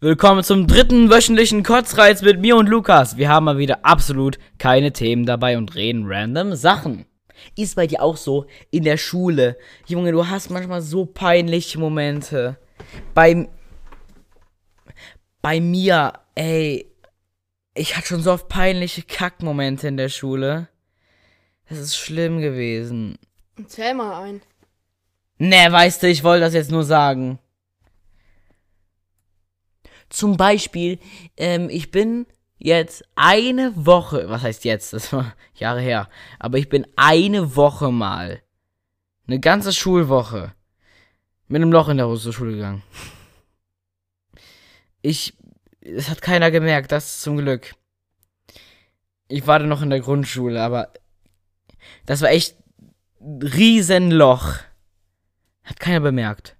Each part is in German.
Willkommen zum dritten wöchentlichen Kotzreiz mit mir und Lukas. Wir haben mal wieder absolut keine Themen dabei und reden random Sachen. Ist bei dir auch so in der Schule? Junge, du hast manchmal so peinliche Momente. Bei, bei mir, ey, ich hatte schon so oft peinliche Kackmomente in der Schule. Das ist schlimm gewesen. Zähl mal ein. Ne, weißt du, ich wollte das jetzt nur sagen. Zum Beispiel, ähm, ich bin jetzt eine Woche, was heißt jetzt, das war Jahre her, aber ich bin eine Woche mal, eine ganze Schulwoche, mit einem Loch in der Hose zur Schule gegangen. Ich, es hat keiner gemerkt, das zum Glück. Ich war dann noch in der Grundschule, aber das war echt ein Riesenloch. Hat keiner bemerkt.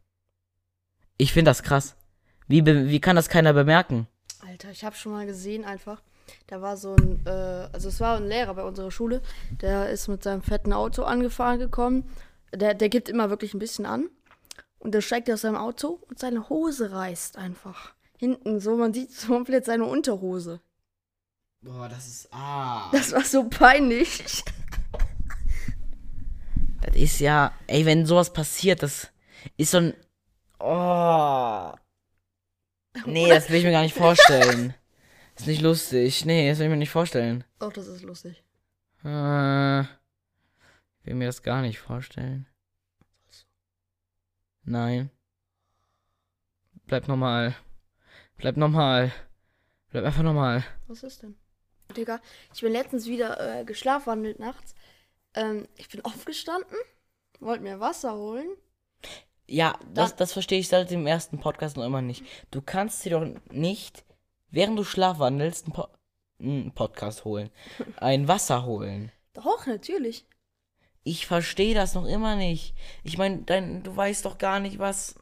Ich finde das krass. Wie, wie kann das keiner bemerken? Alter, ich habe schon mal gesehen einfach. Da war so ein, äh, also es war ein Lehrer bei unserer Schule, der ist mit seinem fetten Auto angefahren gekommen. Der, der gibt immer wirklich ein bisschen an. Und der steigt aus seinem Auto und seine Hose reißt einfach. Hinten, so, man sieht so komplett seine Unterhose. Boah, das ist. Ah. Das war so peinlich. Das ist ja. Ey, wenn sowas passiert, das ist so ein. Oh. Nee, das will ich mir gar nicht vorstellen. Das ist nicht lustig. Nee, das will ich mir nicht vorstellen. Doch, das ist lustig. Äh, ich will mir das gar nicht vorstellen. Nein. Bleib normal. Bleib normal. Bleib einfach normal. Was ist denn? Digga, ich bin letztens wieder äh, geschlafwandelt nachts. Ähm, ich bin aufgestanden, wollte mir Wasser holen. Ja, das, das verstehe ich seit dem ersten Podcast noch immer nicht. Du kannst dir doch nicht, während du schlafwandelst, einen, po einen Podcast holen. Ein Wasser holen. Doch, natürlich. Ich verstehe das noch immer nicht. Ich meine, du weißt doch gar nicht, was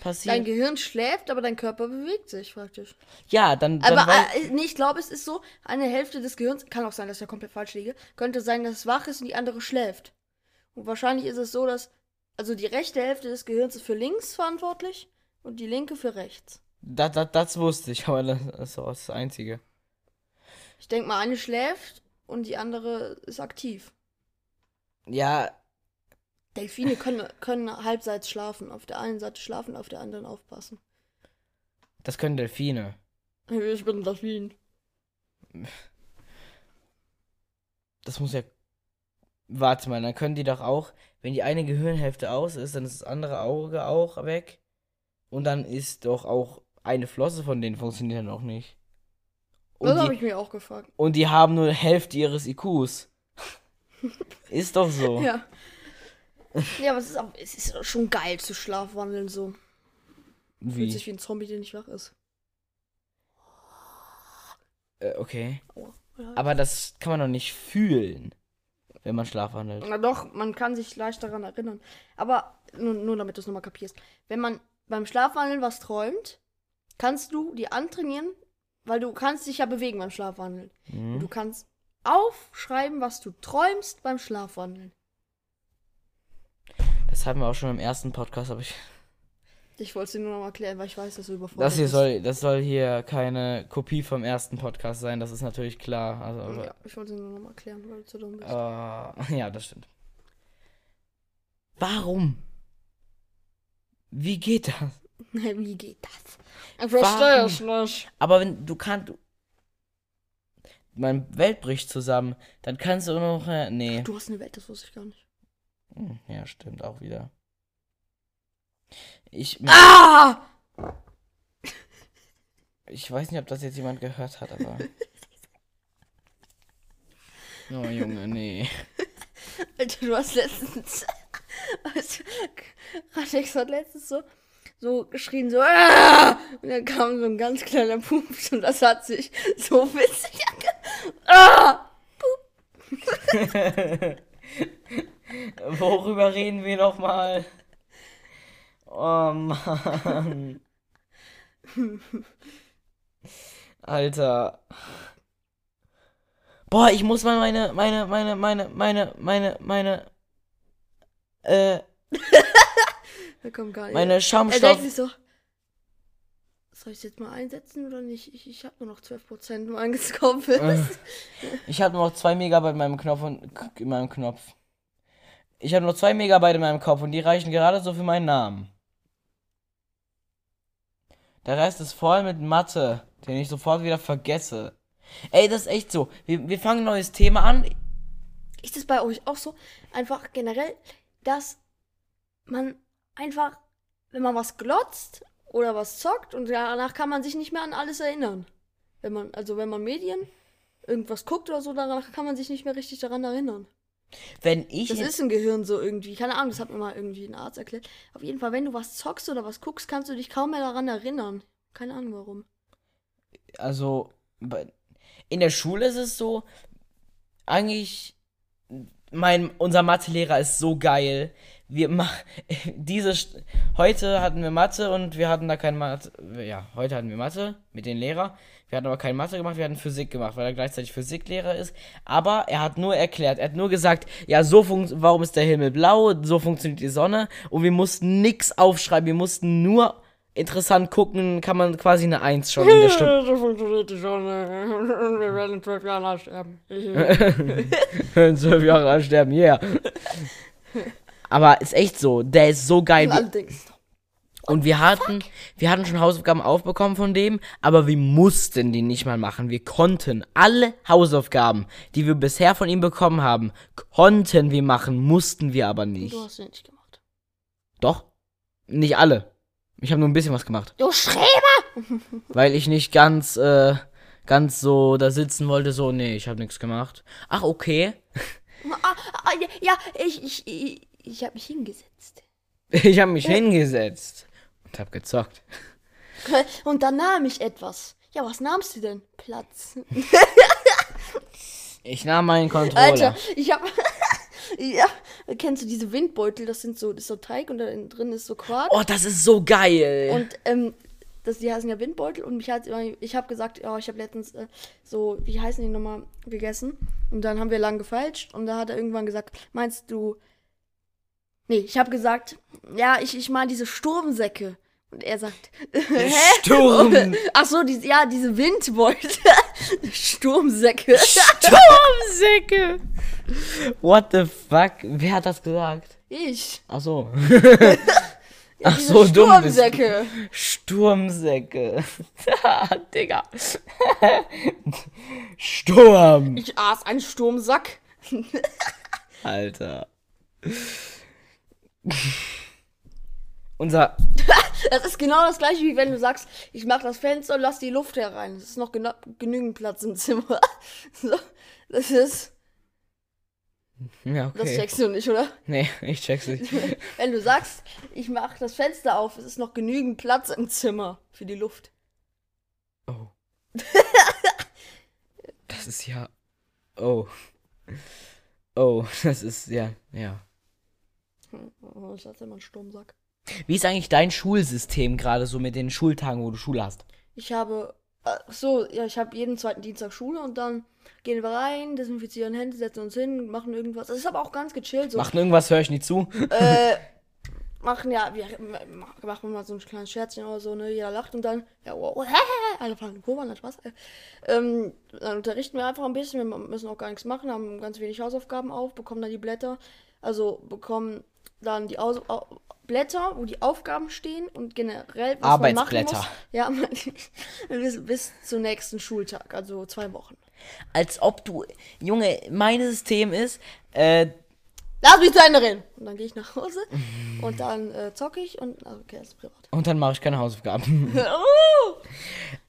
passiert. Dein Gehirn schläft, aber dein Körper bewegt sich praktisch. ja, dann, dann Aber äh, nee, ich glaube, es ist so, eine Hälfte des Gehirns, kann auch sein, dass ich da komplett falsch liege, könnte sein, dass es wach ist und die andere schläft. Und wahrscheinlich ist es so, dass, also die rechte Hälfte des Gehirns ist für links verantwortlich und die linke für rechts. das, das, das wusste ich, aber das ist auch das Einzige. Ich denke mal, eine schläft und die andere ist aktiv. Ja, Delfine können, können halbseits schlafen. Auf der einen Seite schlafen, auf der anderen aufpassen. das können Delfine. Ich bin ein Delfin. Das muss ja. Warte mal, dann können die doch auch, wenn die eine Gehirnhälfte aus ist, dann ist das andere Auge auch weg. Und dann ist doch auch eine Flosse von denen funktioniert dann auch nicht. Das Und habe die, ich mir auch gefragt. und die haben nur Hälfte ihres IQs. ist doch so. Ja. Ja, aber es ist, auch, es ist schon geil zu schlafwandeln so. Fühlt Wie? sich wie ein Zombie, der nicht wach ist. Äh, okay. Aber das kann man doch nicht fühlen, wenn man schlafwandelt. Na doch, man kann sich leicht daran erinnern. Aber nur, nur damit du es nochmal kapierst. Wenn man beim Schlafwandeln was träumt, kannst du die antrainieren, weil du kannst dich ja bewegen beim Schlafwandeln. Und Mhm. du kannst aufschreiben, was du träumst beim Schlafwandeln. Das hatten wir auch schon im ersten Podcast, aber ich. Ich wollte es dir nur noch mal erklären, weil ich weiß, dass du überfordert Das hier bist. soll, das soll hier keine Kopie vom ersten Podcast sein, das ist natürlich klar. Also, Ja, ich wollte es nur noch mal erklären, weil du zu dumm bist. Äh, ja, das stimmt. Warum? Wie geht das? Wie geht das? Ich verstehe es nicht. Aber wenn du kannst. Du, meine Welt bricht zusammen, dann kannst du noch. Äh, nee. Du hast eine Welt, das wusste ich gar nicht. Hm, ja, stimmt auch wieder. Ich, Ah! ich weiß nicht, ob das jetzt jemand gehört hat, aber. Oh Junge, nee. Alter, du hast letztens. Also, Ratex hat letztens so, so geschrien, so. "Ah!" Und dann kam so ein ganz kleiner Pups und das hat sich so witzig ange. Ah! Worüber reden wir noch mal? Oh Mann. Alter. Boah, ich muss mal meine, meine, meine, meine, meine, meine, meine, äh, Da kommt gar nicht. meine er Schaumstoff. sich so. Soll ich es jetzt mal einsetzen oder nicht? Ich, ich habe nur noch 12% meines Kopfes. Äh. Ich habe nur noch 2 Megabyte in meinem Knopf und in meinem Knopf. Ich habe nur 2 Megabyte in meinem Kopf und die reichen gerade so für meinen Namen. Der Rest ist voll mit Mathe, den ich sofort wieder vergesse. Ey, das ist echt so. Wir, wir fangen ein neues Thema an. Ist es bei euch auch so? Einfach generell, dass man einfach, wenn man was glotzt oder was zockt und danach kann man sich nicht mehr an alles erinnern. Wenn man, also wenn man Medien irgendwas guckt oder so, danach kann man sich nicht mehr richtig daran erinnern. Wenn ich. Das ist im Gehirn so irgendwie. Keine Ahnung, das hat mir mal irgendwie ein Arzt erklärt. Auf jeden Fall, wenn du was zockst oder was guckst, kannst du dich kaum mehr daran erinnern. Keine Ahnung warum. also in der Schule ist es so, eigentlich, mein, unser Mathelehrer ist so geil. Wir machen diese, heute hatten wir Mathe und wir hatten da kein Mathe, ja, heute hatten wir Mathe mit den Lehrer. Wir hatten aber kein Mathe gemacht, wir hatten Physik gemacht, weil er gleichzeitig Physiklehrer ist. Aber er hat nur erklärt, er hat nur gesagt, ja, so funkt, warum ist der Himmel blau, so funktioniert die Sonne und wir mussten nix aufschreiben, wir mussten nur interessant gucken, kann man quasi eine Eins schon in der Stunde. so funktioniert die Sonne. Wir werden in zwölf Jahren sterben. in zwölf Jahre alt sterben, yeah. Aber ist echt so, der ist so geil. Und wir hatten, wir hatten schon Hausaufgaben aufbekommen von dem, aber wir mussten die nicht mal machen. Wir konnten alle Hausaufgaben, die wir bisher von ihm bekommen haben, konnten wir machen, mussten wir aber nicht. Du hast sie nicht gemacht. Doch, nicht alle. Ich habe nur ein bisschen was gemacht, Du Schreber! weil ich nicht ganz, äh, ganz so da sitzen wollte. So, nee, ich habe nichts gemacht. Ach, okay. Ah, ah, ja, ja, ich, ich, ich, ich habe mich hingesetzt. Ich habe mich hingesetzt und habe gezockt. Und dann nahm ich etwas. Ja, was nahmst du denn? Platz. Ich nahm meinen Controller. Alter, ich hab. ja, kennst du diese Windbeutel? Das sind so, das ist so Teig und da drin ist so Quark. Oh, das ist so geil. Und ähm, das, die heißen ja Windbeutel und mich hat immer, ich habe gesagt, ja, ich habe letztens äh, so, wie heißen die nochmal, gegessen. Und dann haben wir lang gefeilscht und da hat er irgendwann gesagt, meinst du. Nee, ich habe gesagt, ja, ich, ich meine diese Sturmsäcke. Und er sagt, hä? Sturm. Ach so, diese, ja, diese Windbeutel. Sturmsäcke. Sturmsäcke. What the fuck? Wer hat das gesagt? ich. Ach so. Ja, Ach diese so, dumm bist du. Sturmsäcke. Sturmsäcke. Digga. Sturm. Ich aß einen Sturmsack. Alter. Unser. Das ist genau das gleiche, wie wenn du sagst, ich mach das Fenster und lass die Luft herein. Es ist noch gena- genügend Platz im Zimmer. so, das ist. Ja, Das okay. checkst du nicht, oder? Nee, ich check's nicht. Wenn du sagst, ich mach das Fenster auf, es ist noch genügend Platz im Zimmer für die Luft. Oh. Das ist ja. Oh. Oh, das ist ja, ja. Oh, ich hatte immer einen Sturmsack. Wie ist eigentlich dein Schulsystem gerade so mit den Schultagen, wo du Schule hast? Ich habe. Ach so, ja, ich habe jeden zweiten Dienstag Schule und dann gehen wir rein, desinfizieren Hände, setzen uns hin, machen irgendwas. Das ist aber auch ganz gechillt. So. Machen irgendwas, höre ich nicht zu. äh, machen ja, wir machen mal so ein kleines Scherzchen oder so, ne? Jeder lacht und dann, ja, wow, alle fangen Kurve an, Spaß. Äh, Ähm, dann unterrichten wir einfach ein bisschen, wir müssen auch gar nichts machen, haben ganz wenig Hausaufgaben auf, bekommen dann die Blätter, also bekommen dann die Aus Au Blätter, wo die Aufgaben stehen und generell was man machen Arbeitsblätter. muss. Ja, bis, bis zum nächsten Schultag, also zwei Wochen. Als ob du. Junge, mein System ist, äh, Lass mich zu Ende reden! Und dann gehe ich nach Hause und dann äh, zocke ich und, also, okay, das ist privat. und dann mache ich keine Hausaufgaben. Oh!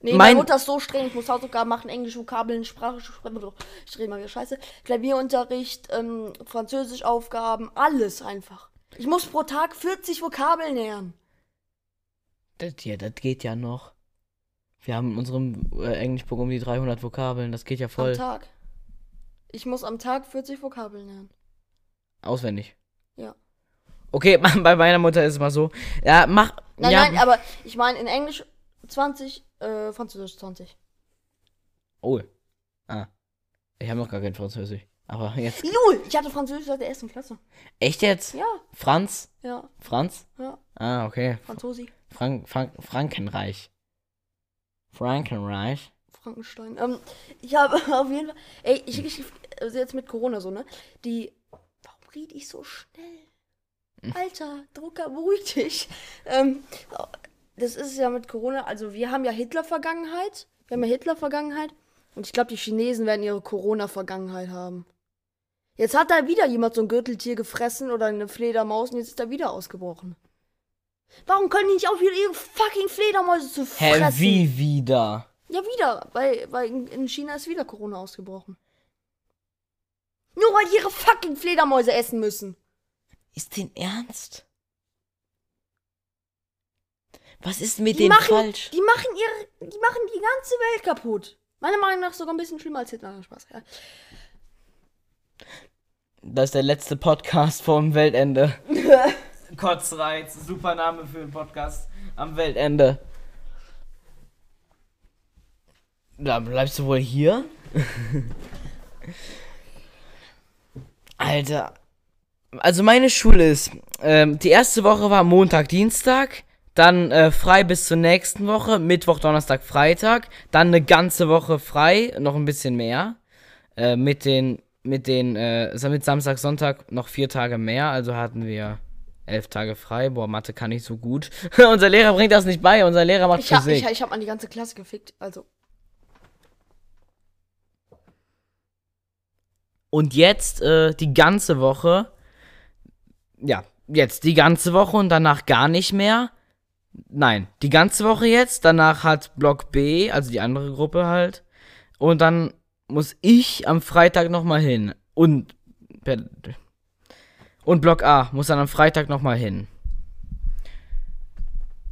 Nee, Mein- meine Mutter ist so streng, ich muss Hausaufgaben machen, Englisch, Vokabeln, Sprache, Sprache ich rede mal wieder scheiße, Klavierunterricht, ähm, Französischaufgaben, alles einfach. Ich muss pro Tag 40 Vokabeln lernen. das, ja, das geht ja noch. Wir haben in unserem äh, Englischbuch um die 300 Vokabeln, das geht ja Am voll Tag. Ich muss am Tag 40 Vokabeln lernen. auswendig. Ja. Okay, bei meiner Mutter ist es mal so. Ja, mach. Nein, ja, nein, aber ich meine in Englisch 20, äh, Französisch 20. Oh. Ah. Ich habe noch gar kein Französisch. Aber jetzt. Lul, ich hatte Französisch seit der ersten Klasse. Echt jetzt? Ja, Franz? ja, Franz? ja, Ah, okay. Franzosi. Frank Frank Frankenreich. Frankenreich. Frankenstein. Ähm, ich habe auf jeden Fall. Ey, ich, ich also jetzt mit Corona so, ne? Die. Warum rede ich so schnell? Alter, Drucker, beruhig dich. Ähm, das ist ja mit Corona, also wir haben ja Hitler-Vergangenheit. Wir haben ja Hitler-Vergangenheit. Und ich glaube, die Chinesen werden ihre Corona-Vergangenheit haben. Jetzt hat da wieder jemand so ein Gürteltier gefressen oder eine Fledermaus und jetzt ist er wieder ausgebrochen. Warum können die nicht aufhören, ihre fucking Fledermäuse zu Hä, fressen? wie wieder? Ja, wieder. Weil, weil in- in China ist wieder Corona ausgebrochen. Nur weil die ihre fucking Fledermäuse essen müssen. Ist den Ernst? Was ist mit Die denen machen, falsch? die machen ihre, die machen die ganze Welt kaputt. Meiner Meinung nach sogar ein bisschen schlimmer als Hitler. Spaß. Ja. Das ist der letzte Podcast vorm Weltende. Kotzreiz, super Name für einen Podcast am Weltende. Da bleibst du wohl hier? Alter. Also meine Schule ist, ähm, die erste Woche war Montag, Dienstag, dann äh, frei bis zur nächsten Woche, Mittwoch, Donnerstag, Freitag, dann eine ganze Woche frei, noch ein bisschen mehr, äh, mit den, mit den, äh, mit Samstag, Sonntag noch vier Tage mehr, also hatten wir elf Tage frei. Boah, Mathe kann ich so gut. unser Lehrer bringt das nicht bei, unser Lehrer macht Ich Physik. ich, ich hab an die ganze Klasse gefickt. Also, Und jetzt äh, die ganze Woche. Ja, jetzt die ganze Woche und danach gar nicht mehr. Nein, die ganze Woche jetzt. Danach hat Block B, also die andere Gruppe halt. Und dann muss ich am Freitag nochmal hin. Und. Und Block A muss dann am Freitag nochmal hin.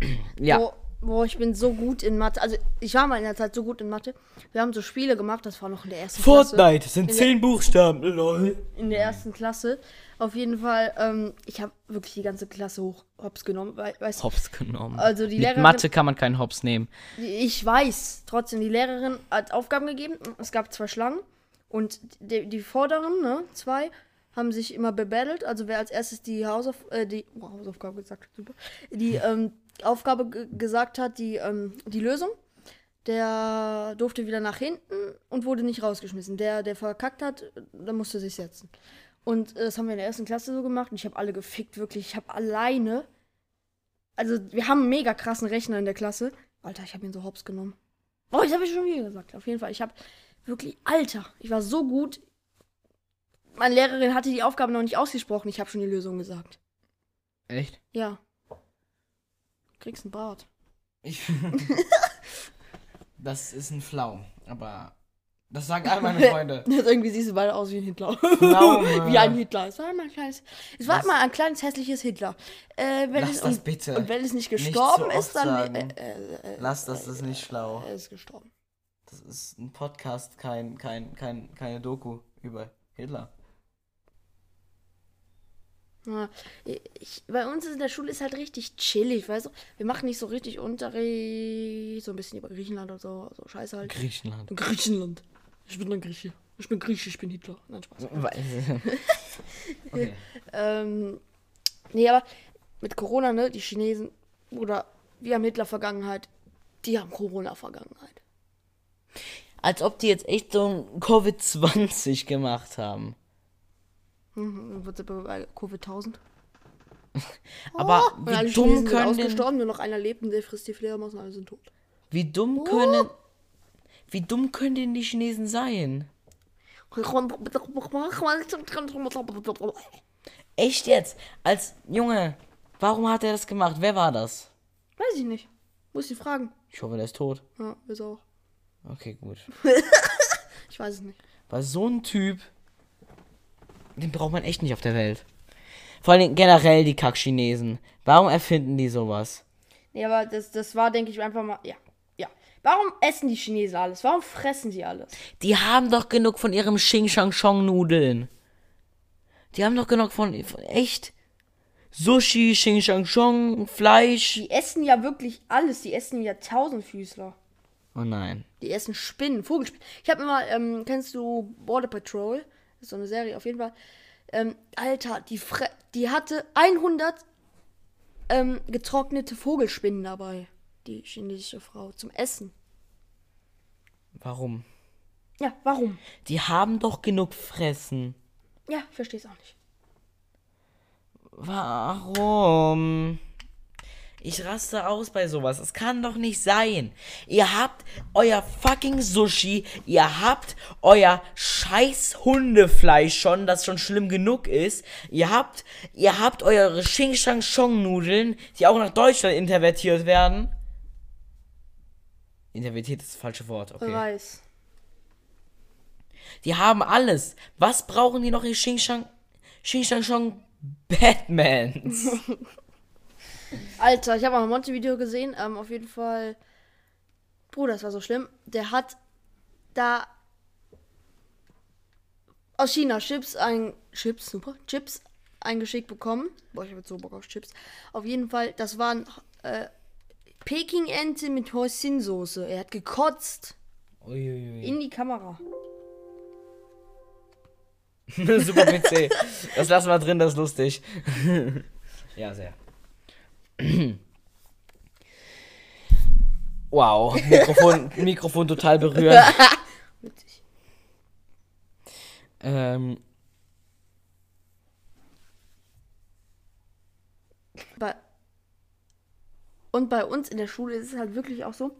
Ja. Boah, boah, ich bin so gut in Mathe. Also, ich war mal in der Zeit so gut in Mathe. Wir haben so Spiele gemacht, das war noch in der ersten Klasse. Fortnite sind In der- zehn Buchstaben, lol. In der ersten Klasse. Auf jeden Fall, ähm, ich habe wirklich die ganze Klasse hoch hops genommen. Weißt, du, Hops genommen. Also die Mit Lehrerin- Mathe kann man keinen Hops nehmen. ich weiß, trotzdem, die Lehrerin hat Aufgaben gegeben. Es gab zwei Schlangen. Und die, die vorderen, ne, zwei, haben sich immer bebattelt. Also wer als erstes die, Hausauf äh, die oh, Hausaufgabe gesagt hat, super. Die ähm, Aufgabe ge- gesagt hat, die, ähm, die Lösung, der durfte wieder nach hinten und wurde nicht rausgeschmissen. Der, der verkackt hat, der musste sich setzen. Und äh, das haben wir in der ersten Klasse so gemacht und ich habe alle gefickt, wirklich. Ich habe alleine. Also, wir haben einen mega krassen Rechner in der Klasse. Alter, ich habe ihn so hops genommen. Oh, ich habe ich schon wieder gesagt. Auf jeden Fall, ich habe wirklich, Alter, ich war so gut. Meine Lehrerin hatte die Aufgabe noch nicht ausgesprochen. Ich habe schon die Lösung gesagt. Echt? Ja. Kriegst einen Bart. Ich. das ist ein Flau, aber. Das sagen all meine Freunde. Irgendwie siehst du beide aus wie ein Hitler. Pflaume. wie ein Hitler. Es war immer ein kleines. Es war Was? immer ein kleines hässliches Hitler. Äh, wenn Lass es, das und, bitte. Und wenn es nicht Nicht gestorben so oft ist, dann. Äh, äh, äh, Lass das, das ist nicht schlau. er ist gestorben. Das ist ein Podcast, kein, kein, kein, keine Doku über Hitler. Ja, ich, bei uns in der Schule ist halt richtig chillig, weißt du? Wir machen nicht so richtig Unterricht, so ein bisschen über Griechenland und so, so scheiße halt. Griechenland. Griechenland. Ich bin ein Grieche. Ich bin Grieche, ich bin Hitler. Nein, Spaß. okay. Ähm, nee, aber mit Corona, ne, die Chinesen, oder wir haben Hitler-Vergangenheit, die haben Corona-Vergangenheit. Als ob die jetzt echt so ein Covid-20 gemacht haben. Mhm, wird bei Covid 1000. Aber alle wie dumm Chinesen sind können denn, ausgestorben, nur noch einer lebt und der frisst die Fledermaus und alle sind tot. wie dumm können, wie dumm können denn die Chinesen sein? Echt jetzt? Als Junge, warum hat er das gemacht? Wer war das? Weiß ich nicht. Muss ich fragen. Ich hoffe, der ist tot. Ja, ist auch. Okay, gut. Ich weiß es nicht. Weil so ein Typ, den braucht man echt nicht auf der Welt. Vor allem generell die Kack-Chinesen. Warum erfinden die sowas? Nee, aber das, das war, denke ich, einfach mal. Ja. Ja. Warum essen die Chinesen alles? Warum fressen sie alles? Die haben doch genug von ihrem Xing Shang Chong Nudeln. Die haben doch genug von, von echt Sushi, Xing Shang Chong, Fleisch. Die essen ja wirklich alles. Die essen ja Tausendfüßler. Oh nein. Die essen Spinnen, Vogelspinnen. Ich habe immer, ähm, kennst du Border Patrol? Das ist so eine Serie, auf jeden Fall. Ähm, Alter, die, Fre die hatte 100 ähm, getrocknete Vogelspinnen dabei. Die chinesische Frau zum Essen. Warum? Ja, warum? Die haben doch genug fressen. Ja, versteh's auch nicht. Warum? Ich raste aus bei sowas. Es kann doch nicht sein. Ihr habt euer fucking Sushi, ihr habt euer scheiß Hundefleisch schon, das schon schlimm genug ist. Ihr habt, ihr habt eure Xing Shang Chong Nudeln, die auch nach Deutschland intervertiert werden. Intervertiert ist das falsche Wort, okay. Reis. Die haben alles. Was brauchen die noch in Xing Shang, Xing Shang Chong Batmans? Alter, ich habe auch ein Monte-Video gesehen. Ähm, auf jeden Fall. Bruder, das war so schlimm. Der hat da aus China Chips ein. Chips, super. Chips eingeschickt bekommen. Boah, ich habe jetzt so Bock auf Chips. Auf jeden Fall, das waren äh, Peking-Ente mit Hoisin-Soße. Er hat gekotzt Uiuiui. in die Kamera. Super PC. Das lassen wir drin, das ist lustig. ja, sehr. Wow, Mikrofon, Mikrofon total berührt. Witzig. Ähm, Bei und bei uns in der Schule ist es halt wirklich auch so,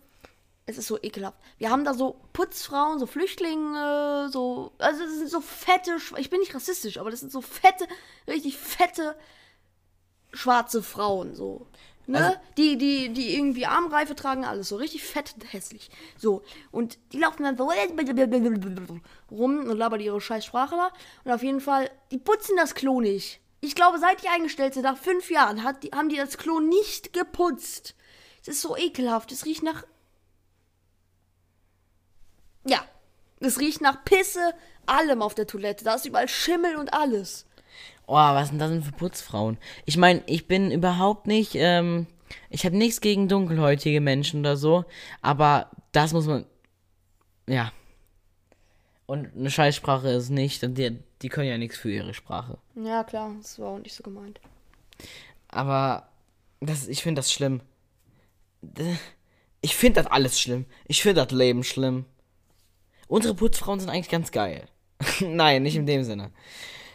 es ist so ekelhaft. Wir haben da so Putzfrauen, so Flüchtlinge, so, also das sind so fette, ich bin nicht rassistisch, aber das sind so fette, richtig fette schwarze Frauen, so. Ne? Also- die, die, die irgendwie Armreife tragen, alles so richtig fett und hässlich. So. Und die laufen dann so rum und labern ihre scheiß Sprache da. Und auf jeden Fall, die putzen das Klo nicht. Ich glaube, seit die eingestellt sind, nach fünf Jahren, hat die, haben die das Klo nicht geputzt. Es ist so ekelhaft. Es riecht nach. Ja. Es riecht nach Pisse, allem auf der Toilette. Da ist überall Schimmel und alles. Oh, was sind das denn für Putzfrauen? Ich meine, ich bin überhaupt nicht, ähm, ich habe nichts gegen dunkelhäutige Menschen oder so, aber das muss man, ja. Und eine Scheißsprache ist nicht, und die, die können ja nichts für ihre Sprache. Ja, klar. Das war auch nicht so gemeint. Aber das, ich finde das schlimm. Ich finde das alles schlimm. Ich finde das Leben schlimm. Unsere Putzfrauen sind eigentlich ganz geil. Nein, nicht in dem Sinne.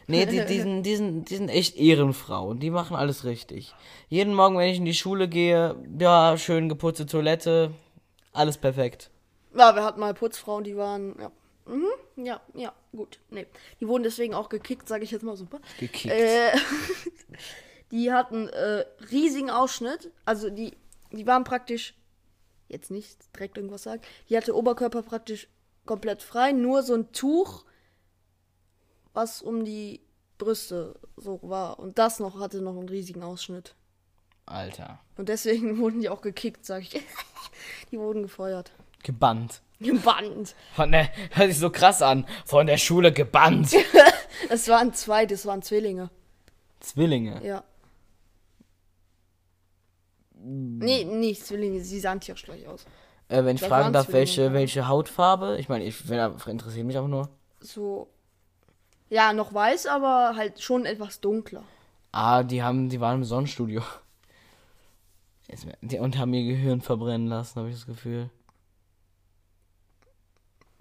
Nee, die, die, sind, die, sind, die sind echt Ehrenfrauen. Die machen alles richtig. Jeden Morgen, wenn ich in die Schule gehe, ja, schön geputzte Toilette. Alles perfekt. Ja, wir hatten mal Putzfrauen, die waren. Ja. Mhm, ja, ja, gut. Nee. Die wurden deswegen auch gekickt, sage ich jetzt mal super. Gekickt. Äh, die hatten äh, riesigen Ausschnitt. Also die, die waren praktisch, jetzt nicht direkt irgendwas sagen, die hatte Oberkörper praktisch komplett frei, nur so ein Tuch, was um die Brüste so war. Und das noch hatte noch einen riesigen Ausschnitt. Alter. Und deswegen wurden die auch gekickt, sag ich. die wurden gefeuert. Gebannt. Gebannt. Von der, hört sich so krass an. Von der Schule gebannt. Es waren zwei, das waren Zwillinge. Zwillinge. Ja. Nee, nicht Zwillinge, sie sahen tierisch gleich aus. Äh, wenn ich Das fragen darf, Zwillinge, welche, welche Hautfarbe? Ich meine, ich, wenn, interessiert mich auch nur. So. Ja, noch weiß, aber halt schon etwas dunkler. Ah, die haben, die waren im Sonnenstudio. Und haben ihr Gehirn verbrennen lassen, habe ich das Gefühl.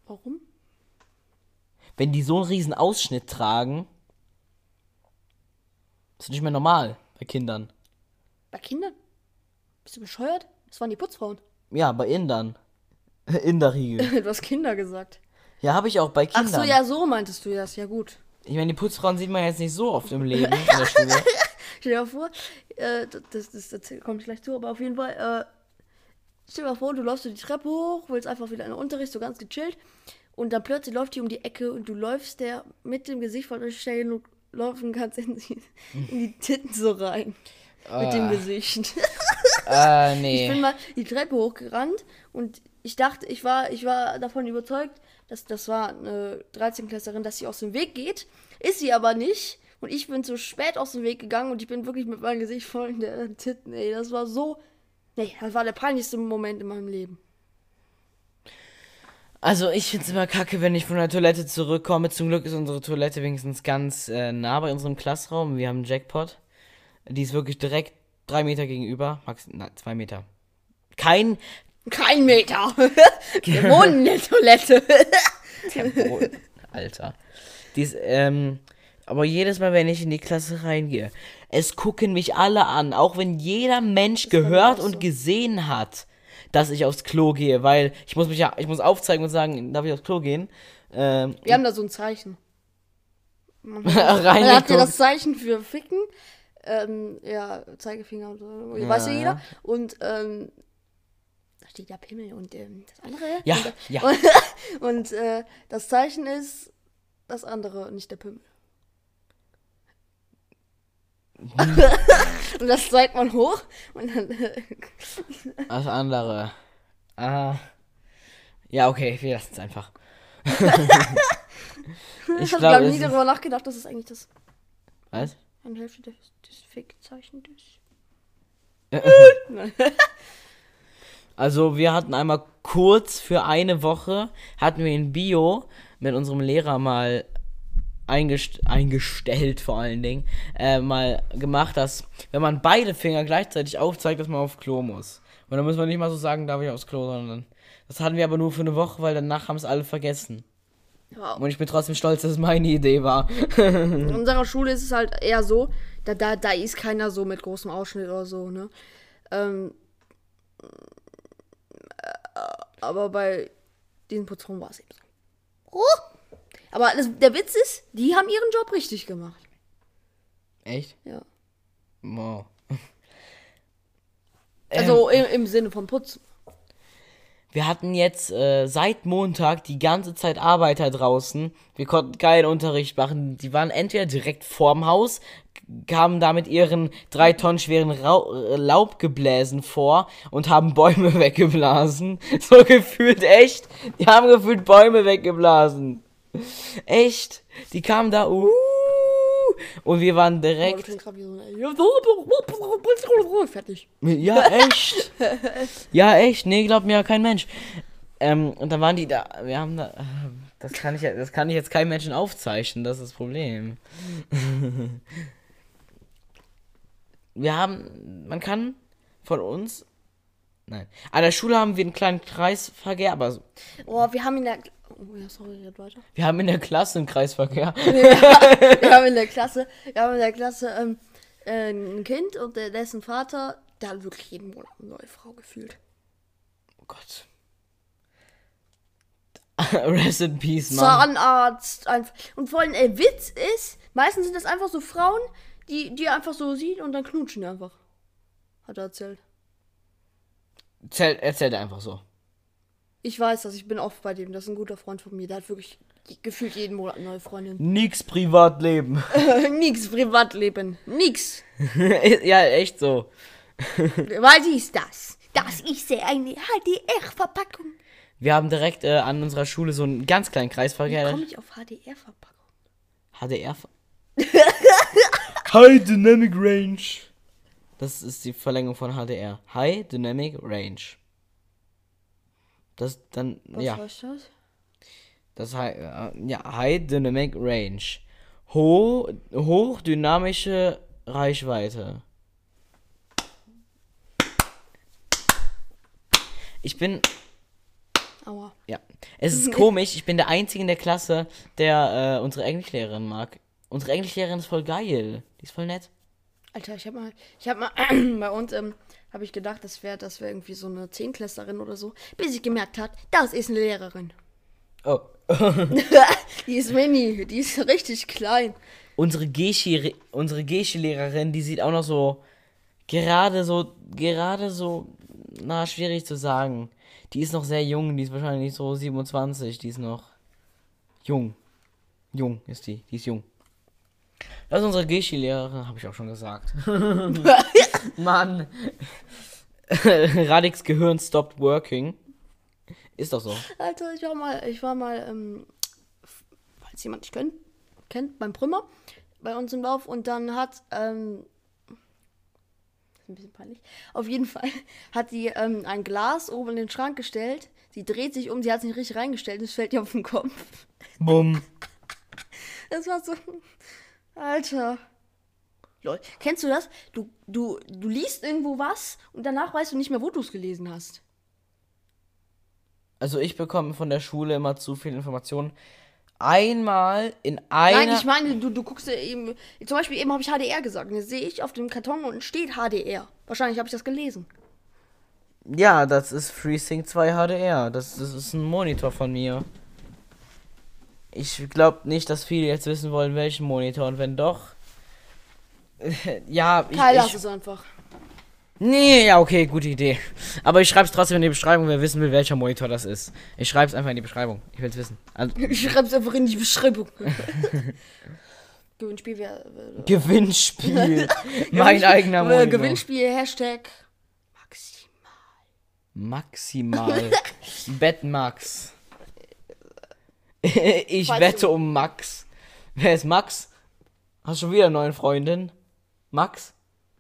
Warum? Wenn die so einen riesen Ausschnitt tragen, ist nicht mehr normal bei Kindern. Bei Kindern? Bist du bescheuert? Das waren die Putzfrauen. Ja, bei Indern. Inderriegel. Du hast Kinder gesagt. Ja, habe ich auch bei Ach Kindern. so, ja, so meintest du das. Ja, gut. Ich meine, die Putzfrauen sieht man jetzt nicht so oft im Leben in der Schule. Stell dir mal vor, äh, das, das, das komme ich gleich zu, aber auf jeden Fall, äh, stell dir mal vor, du läufst so die Treppe hoch, willst einfach wieder in den Unterricht, so ganz gechillt, und dann plötzlich läuft die um die Ecke und du läufst der mit dem Gesicht von euch und laufen kannst in die, in die Titten so rein. Mit dem Ah. Gesicht. äh, Ich bin nee. mal die Treppe hochgerannt und ich dachte, ich war, ich war davon überzeugt, dass das war eine 13-Klässlerin, dass sie aus dem Weg geht. Ist sie aber nicht. Und ich bin zu spät aus dem Weg gegangen und ich bin wirklich mit meinem Gesicht voll in der Titten. Ey, das war so. Nee, das war der peinlichste Moment in meinem Leben. Also ich find's immer kacke, wenn ich von der Toilette zurückkomme. Zum Glück ist unsere Toilette wenigstens ganz äh, nah bei unserem Klassraum. Wir haben einen Jackpot. Die ist wirklich direkt drei Meter gegenüber. Max, na, zwei Meter. Kein, Kein Meter. Wir wohnen in der Toilette. Boden, Alter. Dies, ähm, aber jedes Mal, wenn ich in die Klasse reingehe, es gucken mich alle an, auch wenn jeder Mensch gehört auch und so. gesehen hat, dass ich aufs Klo gehe, weil ich muss mich ja, ich muss aufzeigen und sagen, darf ich aufs Klo gehen? Ähm, Wir haben da so ein Zeichen. Hat reingeguckt. ja das Zeichen für Ficken. Ähm, ja, Zeigefinger und so. Weiß ja Ja. jeder. Und ähm, steht ja Pimmel und ähm, das andere. Ja, und, ja. Und äh, das Zeichen ist das andere, nicht der Pimmel. und das zeigt man hoch und dann Das andere. Ah. Ja, okay, wir lassen es einfach. ich habe glaub, nie darüber nachgedacht, dass es eigentlich das Was? eine Hälfte des, des Fick-Zeichen ist. Also wir hatten einmal kurz für eine Woche, hatten wir in Bio mit unserem Lehrer mal eingest eingestellt vor allen Dingen, äh, mal gemacht, dass wenn man beide Finger gleichzeitig aufzeigt, dass man auf Klo muss. Und dann muss man nicht mal so sagen, darf ich aufs Klo, sondern das hatten wir aber nur für eine Woche, weil danach haben es alle vergessen. Ja, Und ich bin trotzdem stolz, dass es meine Idee war. In unserer Schule ist es halt eher so, da, da, da ist keiner so mit großem Ausschnitt oder so, ne? Ähm, äh, aber bei diesen Putzfrauen war es eben so. Oh! Aber das, der Witz ist, die haben ihren Job richtig gemacht. Echt? Ja. Wow. Also im, im Sinne von Putzen. Wir hatten jetzt äh, seit Montag die ganze Zeit Arbeiter draußen. Wir konnten keinen Unterricht machen. Die waren entweder direkt vorm Haus, kamen da mit ihren drei Tonnen schweren Rau äh, Laubgebläsen vor und haben Bäume weggeblasen. So gefühlt echt. Die haben gefühlt Bäume weggeblasen. Echt. Die kamen da, uh, und wir waren direkt. Fertig. Ja, echt. ja, echt. Nee, glaubt mir ja kein Mensch. Ähm, und dann waren die da. Wir haben da. äh, Das kann ich, das kann ich jetzt keinem Menschen aufzeichnen, das ist das Problem. wir haben. Man kann von uns. Nein. An der Schule haben wir einen kleinen Kreisverkehr, aber so- Oh, wir haben in der. Oh ja, sorry, red weiter. wir haben in der Klasse einen Kreisverkehr. wir haben in der Klasse, wir haben in der Klasse ähm, äh, ein Kind und dessen Vater, der hat wirklich jeden Monat eine neue Frau gefühlt. Oh Gott. Rest in Peace, Mann. Zahnarzt, einfach. Und vor allem, ey, Witz ist, meistens sind das einfach so Frauen, die, die er einfach so sieht und dann knutschen die einfach. Hat er erzählt. Erzähl, erzähl einfach so. Ich weiß das, ich bin oft bei dem. Das ist ein guter Freund von mir. Der hat wirklich gefühlt jeden Monat eine neue Freundin. Nix Privatleben. Nix Privatleben. Nix. ja, echt so. Was ist das? Das ist eine HDR-Verpackung. Wir haben direkt äh, an unserer Schule so einen ganz kleinen Kreisverkehr. Komme ich auf HDR-Verpackung? HDR. High Dynamic Range. Das ist die Verlängerung von HDR. High Dynamic Range. Das dann Was ja, heißt das? das hei- äh, ja High Dynamic Range. Ho hochdynamische Reichweite. Ich bin Aua. Ja. Es ist komisch, ich bin der Einzige in der Klasse, der äh, unsere Englischlehrerin mag. Unsere Englischlehrerin ist voll geil. Die ist voll nett. Alter, ich hab mal, ich hab mal, bei uns, ähm, habe ich gedacht, das wäre das wär irgendwie so eine Zehnklässlerin oder so, bis ich gemerkt hat, das ist eine Lehrerin. Oh. Die ist mini, die ist richtig klein. unsere Geschi, unsere Geschi-Lehrerin, die sieht auch noch so gerade so, gerade so, na, schwierig zu sagen. Die ist noch sehr jung, die ist wahrscheinlich so 27, die ist noch jung. Jung ist die, die ist jung. Das ist unsere Geschi-Lehrerin, habe ich auch schon gesagt. Mann. Radix Gehirn stopped working. Ist doch so. Alter, ich war mal, ich war mal, ähm, falls jemand nicht kennt, kennt, beim Prümmer bei uns im Lauf und dann hat, ähm, ist ein bisschen peinlich, auf jeden Fall hat die ähm, ein Glas oben in den Schrank gestellt, sie dreht sich um, sie hat es nicht richtig reingestellt und es fällt ihr auf den Kopf. Bumm. Das war so, Alter. Lol. Kennst du das? Du, du, du liest irgendwo was und danach weißt du nicht mehr, wo du es gelesen hast. Also ich bekomme von der Schule immer zu viel Informationen. Einmal in einer. Nein, ich meine, du, du guckst ja eben. Zum Beispiel eben habe ich HDR gesagt. Und jetzt sehe ich auf dem Karton und steht HDR. Wahrscheinlich habe ich das gelesen. Ja, das ist FreeSync 2 HDR. Das, das ist ein Monitor von mir. Ich glaube nicht, dass viele jetzt wissen wollen, welchen Monitor. Und wenn doch. ja, ich. Kai, lass es einfach. nee, ja, okay, gute Idee. Aber ich schreibe es trotzdem in die Beschreibung, wer wissen will, welcher Monitor das ist. Ich schreibe es einfach in die Beschreibung. Ich will es wissen. Also, Ich schreibe es einfach in die Beschreibung. Gewinnspiel wäre. Wär, Gewinnspiel. mein eigener äh, Monitor. Gewinnspiel, Hashtag. Maximal. Maximal. Bet Max. ich Falls wette um Max. Wer ist Max? Hast du schon wieder eine neue Freundin? Max?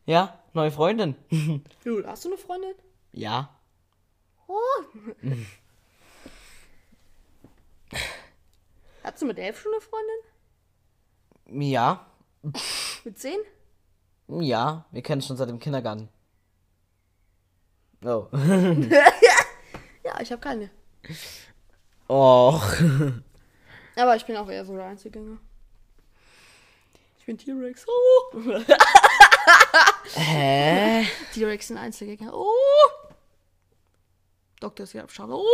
Ja? Neue Freundin? Du, hast du eine Freundin? ja. Oh. Hast du mit elf schon eine Freundin? Ja. Mit zehn? Ja. Wir kennen uns schon seit dem Kindergarten. Oh. Ja, ich habe keine. Och. Aber ich bin auch eher so der Einzelgänger. Ich bin T-Rex. Oh. Hä? T-Rex sind Einzelgänger. Oh. Dr. Siab Schade. Oh.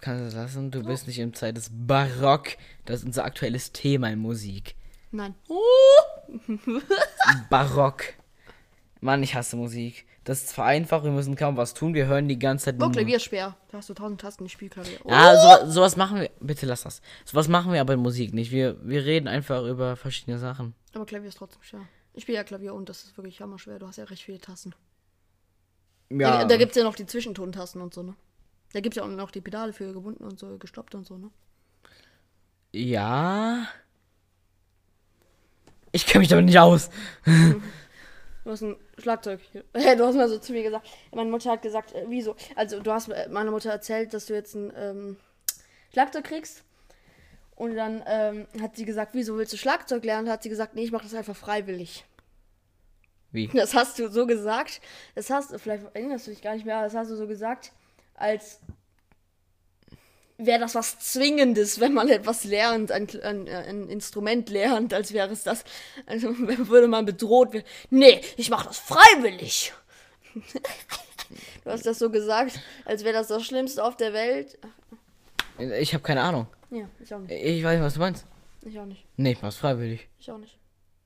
Kannst du das lassen? Du bist nicht im Zeit des Barock. Das ist unser aktuelles Thema in Musik. Nein. Oh. Barock. Mann, ich hasse Musik. Das ist zwar einfach, wir müssen kaum was tun, wir hören die ganze Zeit Oh, nur- Klavier ist schwer. Da hast du tausend Tasten, ich spiel Klavier. Oh. Ja, so, sowas machen wir. Bitte lass das. Sowas machen wir aber in Musik nicht. Wir, wir reden einfach über verschiedene Sachen. Aber Klavier ist trotzdem schwer. Ich spiele ja Klavier und das ist wirklich hammerschwer. Du hast ja recht viele Tasten. Ja. Da, da gibt es ja noch die Zwischentontasten und so, ne? Da gibt es ja auch noch die Pedale für gebunden und so, gestoppt und so, ne? ja. Ich kenne mich damit nicht aus. Du hast ein Schlagzeug. hier. Du hast mal so zu mir gesagt. Meine Mutter hat gesagt, äh, wieso? Also, du hast äh, meiner Mutter erzählt, dass du jetzt ein ähm, Schlagzeug kriegst. Und dann ähm, hat sie gesagt, wieso willst du Schlagzeug lernen? Hat sie gesagt, nee, ich mache das einfach freiwillig. Wie? Das hast du so gesagt. Das hast du, vielleicht erinnerst du dich gar nicht mehr, aber das hast du so gesagt, als wäre das was Zwingendes, wenn man etwas lernt, ein, ein, ein Instrument lernt, als wäre es das, also würde man bedroht werden. Nee, ich mache das freiwillig. du hast das so gesagt, als wäre das das Schlimmste auf der Welt. Ich habe keine Ahnung. Ja, ich auch nicht. Ich weiß nicht, was du meinst. Ich auch nicht. Nee, ich mach's freiwillig. Ich auch nicht.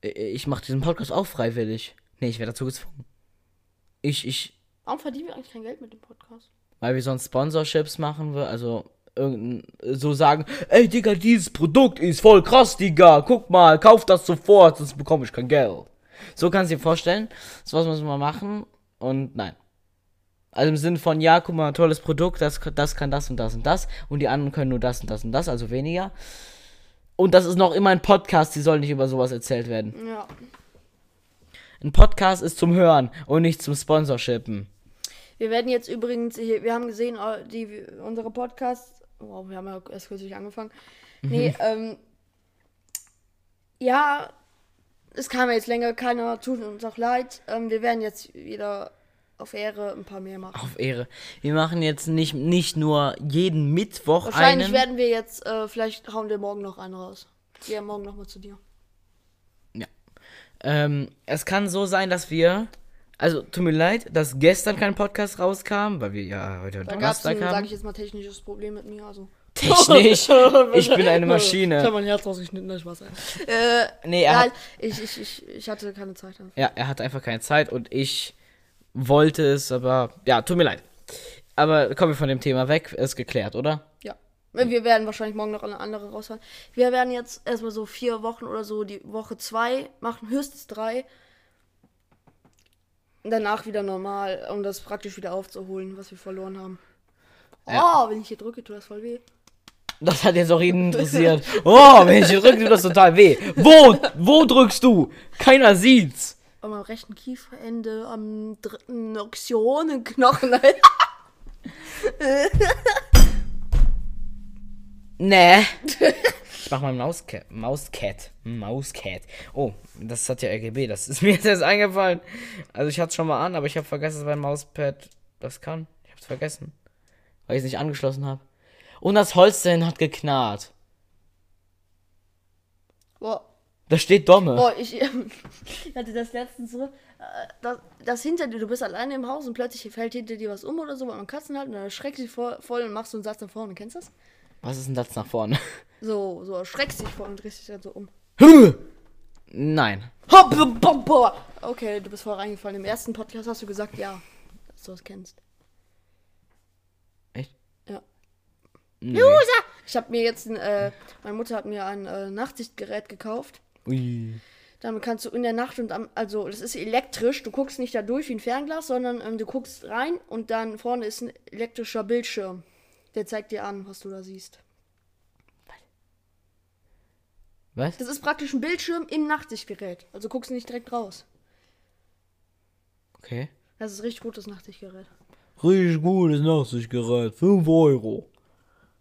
Ich mache diesen Podcast auch freiwillig. Nee, ich werde dazu gezwungen. Ich, ich, Warum verdienen wir eigentlich kein Geld mit dem Podcast? weil wir sonst Sponsorships machen also so sagen, ey Digga, dieses Produkt ist voll krass, Digga, guck mal, kauf das sofort, sonst bekomme ich kein Geld. So kannst du dir vorstellen, so was müssen wir machen und nein. Also im Sinne von, ja, guck mal, tolles Produkt, das, das kann das und das und das und die anderen können nur das und das und das, also weniger. Und das ist noch immer ein Podcast, die soll nicht über sowas erzählt werden. Ja. Ein Podcast ist zum Hören und nicht zum Sponsorshippen. Wir werden jetzt übrigens, hier- wir haben gesehen, äh, die, unsere Podcasts, wow, wir haben ja erst kürzlich angefangen. Nee, ähm, ja, es kam ja jetzt länger keiner, tut uns auch leid. Ähm, wir werden jetzt wieder auf Ehre ein paar mehr machen. Auf Ehre. Wir machen jetzt nicht, nicht nur jeden Mittwoch Wahrscheinlich einen. werden wir jetzt, äh, vielleicht hauen wir morgen noch einen raus. Ich gehe morgen nochmal zu dir. Ähm, es kann so sein, dass wir. Also, tut mir leid, dass gestern kein Podcast rauskam, weil wir ja heute Da gab es Donnerstag ein, sage haben. ich jetzt mal, technisches Problem mit mir. Also. Technisch. ich bin eine Ich habe Maschine. mein Herz rausgeschnitten, das Spaß. Äh, Nee, er hat, ich, ich, ich, ich hatte keine Zeit. ja, er hat einfach keine Zeit und ich wollte es, aber ja, tut mir leid. Aber kommen wir von dem Thema weg, ist geklärt, oder? Ja. Wir werden wahrscheinlich morgen noch eine andere rausfahren. Wir werden jetzt erstmal so vier Wochen oder so die Woche zwei machen, höchstens drei. Danach wieder normal, um das praktisch wieder aufzuholen, was wir verloren haben. Ja. Oh, wenn ich hier drücke, tut das voll weh. Das hat jetzt auch jeden interessiert. Oh, wenn ich hier drücke, tut das total weh. Wo, wo drückst du? Keiner sieht's. Am rechten Kieferende, am dritten Oxionenknochen. Nee. Ich mach mal Mauscat. Mauscat. Mauscat. Oh, das hat ja RGB. Das ist mir jetzt erst eingefallen. Also ich hatte es schon mal an, aber ich habe vergessen, dass mein Mauspad das kann. Ich hab's vergessen. weil ich es nicht angeschlossen habe. Und das Holz dahin hat geknarrt. Boah, Da steht Domme. boah ich, ich hatte das letztens so, äh, das, das hinter dir, du bist alleine im Haus und plötzlich fällt hinter dir was um oder so, weil man Katzen hat und dann erschreckst du dich voll, voll und machst so einen Satz nach vorne. Kennst du das? Was ist denn das nach vorne? So, so erschreckst dich voll und drehst dich dann so um. Nein. Hopp. Okay, du bist voll reingefallen. Im ersten Podcast hast du gesagt, ja, dass du das kennst. Echt? Ja. Nee. Loser! Ich habe mir jetzt, ein, äh, meine Mutter hat mir ein äh, Nachtsichtgerät gekauft. Ui. Damit kannst du in der Nacht und am, also das ist elektrisch, du guckst nicht da durch wie ein Fernglas, sondern ähm, du guckst rein und dann vorne ist ein elektrischer Bildschirm. Der zeigt dir an, was du da siehst. Was? Das ist praktisch ein Bildschirm im Nachtsichtgerät. Also guckst du nicht direkt raus. Okay. Das ist richtig gutes Nachtsichtgerät. Richtig gutes Nachtsichtgerät. 5 Euro.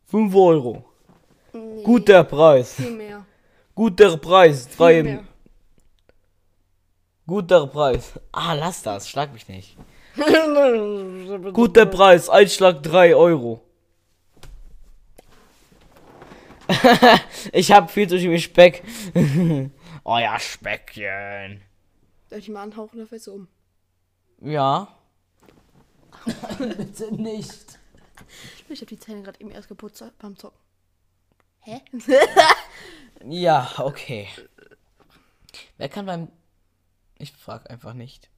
5 Euro. Nee, Guter Preis. Viel mehr. Guter Preis. Viel Drei, mehr. guter Preis. Ah, lass das. Schlag mich nicht. Guter Preis. Einschlag 3 Euro. ich hab viel zu viel Speck. oh ja, Speckchen. Soll ich mal anhauchen, dann fällst du um. Ja. Bitte nicht. Ich hab die Zähne gerade eben erst geputzt beim Zocken. Hä? Ja, okay. Wer kann beim. Ich frag einfach nicht.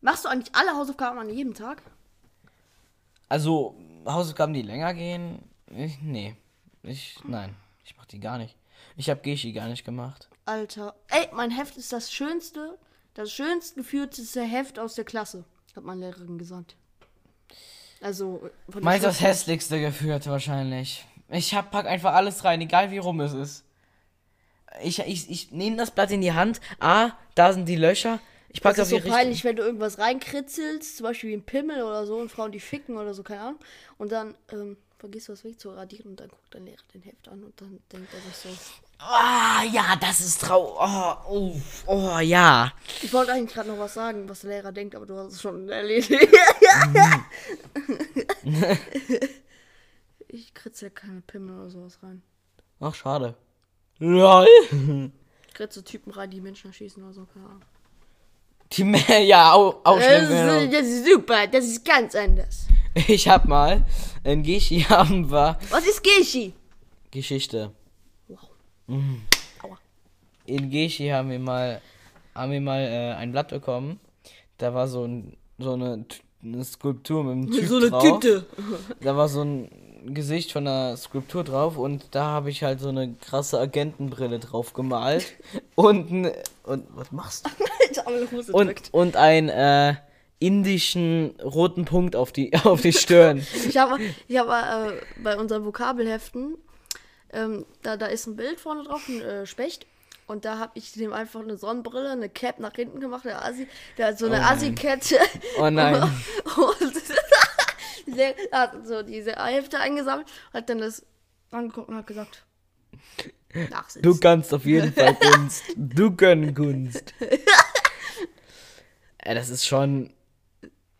Machst du eigentlich alle Hausaufgaben an jedem Tag? Also, Hausaufgaben, die länger gehen? Ich, nee. Ich, nein. Ich mach die gar nicht. Ich hab Geschi gar nicht gemacht. Alter. Ey, mein Heft ist das schönste, das schönst geführteste Heft aus der Klasse, hat meine Lehrerin gesagt. Also, von der Meins das hässlichste geführt wahrscheinlich. Ich hab, pack einfach alles rein, egal wie rum es ist. Ich, ich, ich nehme das Blatt in die Hand. Ah, da sind die Löcher. Ich pack Das ist so richtige. peinlich, wenn du irgendwas reinkritzelst, zum Beispiel wie ein Pimmel oder so, und Frauen, die ficken oder so, keine Ahnung. Und dann ähm, vergisst du was wegzuradieren und dann guckt dein Lehrer den Heft an und dann denkt er sich so. Ah, ja, das ist trau. Oh, oh, oh, ja. Ich wollte eigentlich gerade noch was sagen, was der Lehrer denkt, aber du hast es schon erledigt. ich kritzel keine Pimmel oder sowas rein. Ach, schade. Lol. Ich kritzel Typen rein, die Menschen erschießen oder so, keine Ahnung. Die Mehr, ja, auch, auch schlimm. Das ist super, das ist ganz anders. Ich hab mal in Geschi haben wir Was ist Geschi? Geschichte. Wow. Mhm. Aua. In Geschi haben wir mal haben wir mal äh, ein Blatt bekommen. Da war so ein so eine, eine Skulptur mit einem Typ So eine drauf. Tüte. Da war so ein Gesicht von einer Skulptur drauf und da habe ich halt so eine krasse Agentenbrille drauf gemalt und und was machst du? Und und ein äh, indischen roten Punkt auf die auf die Stirn. Ich habe ich hab, äh, bei unseren Vokabelheften, ähm, da, da ist ein Bild vorne drauf, ein äh, Specht. Und da habe ich dem einfach eine Sonnenbrille, eine Cap nach hinten gemacht, der Asi, der hat so eine Oh nein. Assi-Kette. Oh nein. Und der hat so diese Hefte eingesammelt, hat dann das angeguckt und hat gesagt, nachsitzen. Du kannst auf jeden Fall Kunst. Du können Kunst. Ey, das ist schon.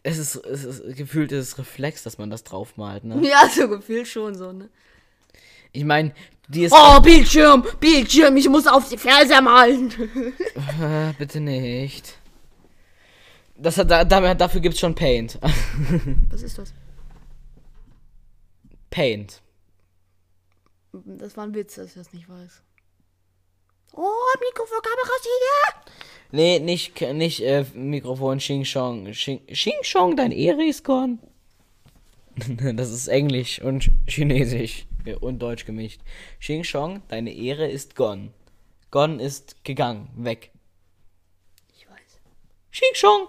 Es ist, es ist gefühlt ist es Reflex, dass man das draufmalt, ne? Ja, so gefühlt schon so, ne? Ich meine, die ist. Oh, Bildschirm, Bildschirm, ich muss auf die Ferse malen. Bitte nicht. Das hat, da- dafür gibt's schon Paint. Was ist das? Paint. Das war ein Witz, dass ich das nicht weiß. Oh, Mikrofon, Kamera, Nee, nicht, nicht äh, Mikrofon Xing Chong. Xing, Xing Chong, dein Ehre ist gone. das ist Englisch und Chinesisch äh, und Deutsch gemischt. Xing Chong, deine Ehre ist gone. Gone ist gegangen, weg. Ich weiß. Xing Chong.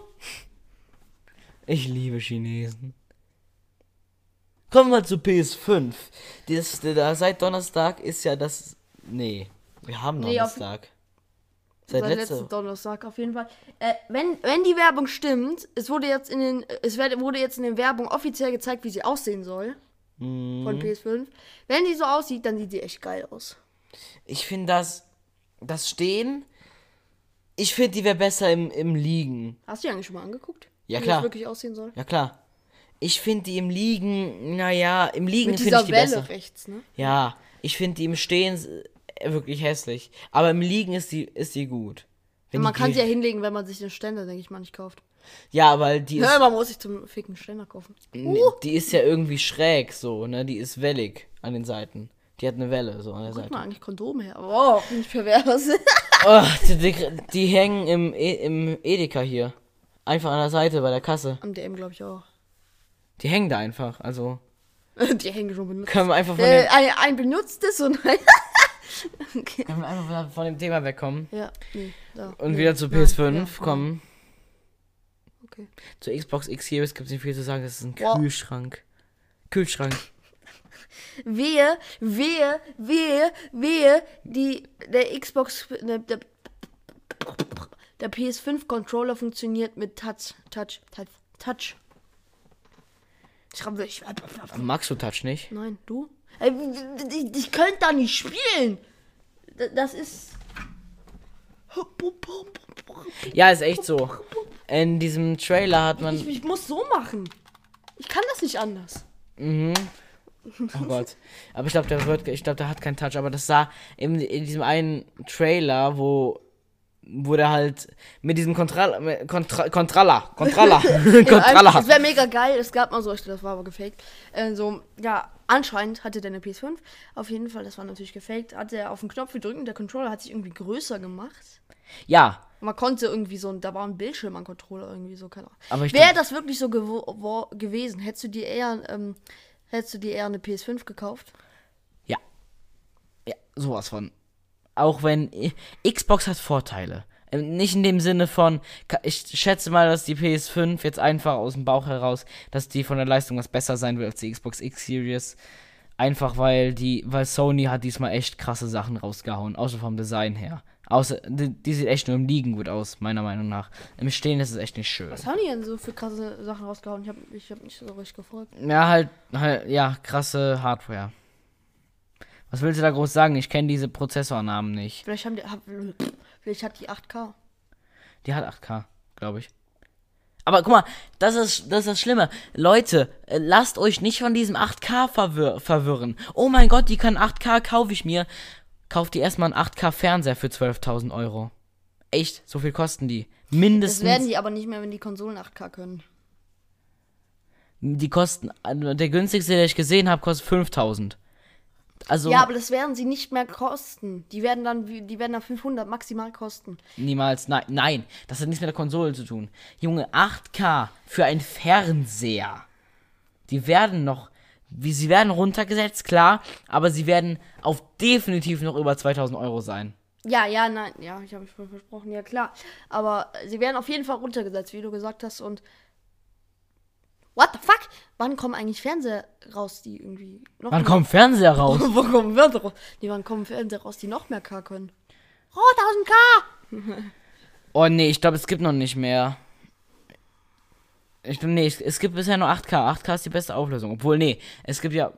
Ich liebe Chinesen. Kommen wir zu PS5. Das, da, seit Donnerstag ist ja das. Nee, wir haben Nee, Donnerstag. Seit Seit letzten letzter. Donnerstag auf jeden Fall. Äh, wenn, wenn die Werbung stimmt, es wurde jetzt in den, es wurde jetzt in den Werbung offiziell gezeigt, wie sie aussehen soll. Mhm. Von PS5. Wenn die so aussieht, dann sieht die echt geil aus. Ich finde das. Das Stehen. Ich finde, die wäre besser im, im Liegen. Hast du die eigentlich schon mal angeguckt? Ja, wie klar. das wirklich aussehen soll? Ja, klar. Ich finde die im Liegen, naja, im Liegen finde ich die Welle besser. rechts, ne? Ja, ich finde die im Stehen wirklich hässlich. Aber im Liegen ist die, ist die gut. Wenn man die, kann sie ja hinlegen, wenn man sich den Ständer, denke ich mal, nicht kauft. Ja, weil die ist, Ja, man muss sich zum ficken Ständer kaufen. nee, die ist ja irgendwie schräg so, ne? Die ist wellig an den Seiten. Die hat eine Welle so an der Guck Seite. mal, eigentlich Kondome her. Oh, bin ich pervers. Oh, die, die, die hängen im, E- im Edeka hier. Einfach an der Seite bei der Kasse. Am DM, glaube ich, auch. Die hängen da einfach. Also Die hängen schon benutzt. können wir einfach von, Äh, ein, ein benutztes und ein. okay. können wir einfach von dem Thema wegkommen. Ja, nee, da. Und nee, wieder zu nein, PS5 ja, kommen. Okay. Zur Xbox X Series gibt es nicht viel zu sagen. Das ist ein Wow. Kühlschrank. Kühlschrank. Wehe, wehe, wehe, wehe, die, der Xbox, der, der, der PS5-Controller funktioniert mit Touch, Touch, Touch, Touch. Ich hab, ich, Magst du Touch nicht? nein, du? Ich, ich könnte da nicht spielen. Da- Das ist. Ja, ist echt so. In diesem Trailer hat man. Ich, ich muss so machen. Ich kann das nicht anders. Mhm. Oh Gott. Aber ich glaube, der wird, ich glaube, der hat keinen Touch. Aber das sah in, in diesem einen Trailer, wo, der halt mit diesem Controller, Controller, Es Controller. wäre mega geil. Es gab mal so, ich- das war aber gefaked. Äh, so, ja, anscheinend hatte der eine PS5. Auf jeden Fall, das war natürlich gefaked. Hat er auf den Knopf gedrückt und der Controller hat sich irgendwie größer gemacht. Ja, Man konnte irgendwie so, da war ein Bildschirm am Controller irgendwie so, keine Ahnung. aber ich Wäre das wirklich so gewesen, hättest du dir eher, ähm, hättest du dir eher eine PS5 gekauft? ja, ja, sowas von. Auch wenn Xbox hat Vorteile. Ähm, Nicht in dem Sinne von, ich schätze mal, dass die PS5 jetzt einfach aus dem Bauch heraus, dass die von der Leistung was besser sein wird als die Xbox X Series. Einfach weil die, weil Sony hat diesmal echt krasse Sachen rausgehauen, außer vom Design her. Außer, die, die sieht echt nur im Liegen gut aus, meiner Meinung nach. Im Stehen ist es echt nicht schön. Was haben die denn so für krasse Sachen rausgehauen? Ich habe ich hab nicht so richtig gefolgt. Ja, halt, halt, ja, krasse Hardware. Was willst du da groß sagen? Ich kenne diese Prozessornamen nicht. Vielleicht haben die, hab, vielleicht hat die 8K. Die hat 8K, glaube ich. Aber guck mal, das ist, das ist das Schlimme. Leute, äh, lasst euch nicht von diesem 8K verwirr verwirren. Oh mein Gott, die kann 8K, kaufe ich mir. Kauft ihr erstmal einen 8K-Fernseher für 12.000 Euro. Echt, so viel kosten die. Das Mindestens. werden die aber nicht mehr, wenn die Konsolen 8K können. die kosten, also der günstigste, der ich gesehen habe, kostet 5000. Also Ja, aber das werden sie nicht mehr kosten. Die werden dann, die werden dann 500 maximal kosten. niemals, nein, nein, das hat nichts mit der Konsole zu tun. Junge, 8K für einen Fernseher. Die werden noch, wie sie werden runtergesetzt, klar, aber sie werden auf definitiv noch über 2000 Euro sein. Ja, ja, nein, ja, ich habe mich versprochen, ja klar. Aber sie werden auf jeden Fall runtergesetzt, wie du gesagt hast. Und what the fuck? Wann kommen eigentlich Fernseher raus, die irgendwie noch Wann mehr- kommt Fernseher raus? Wo kommen Wörter raus? Nee, wann kommen Fernseher raus, die noch mehr K können? Oh, 1000K! Oh nee, ich glaube, es gibt noch nicht mehr. Ich glaube, nee, es, gibt bisher nur 8K. 8K ist die beste Auflösung. Obwohl, nee, es gibt ja.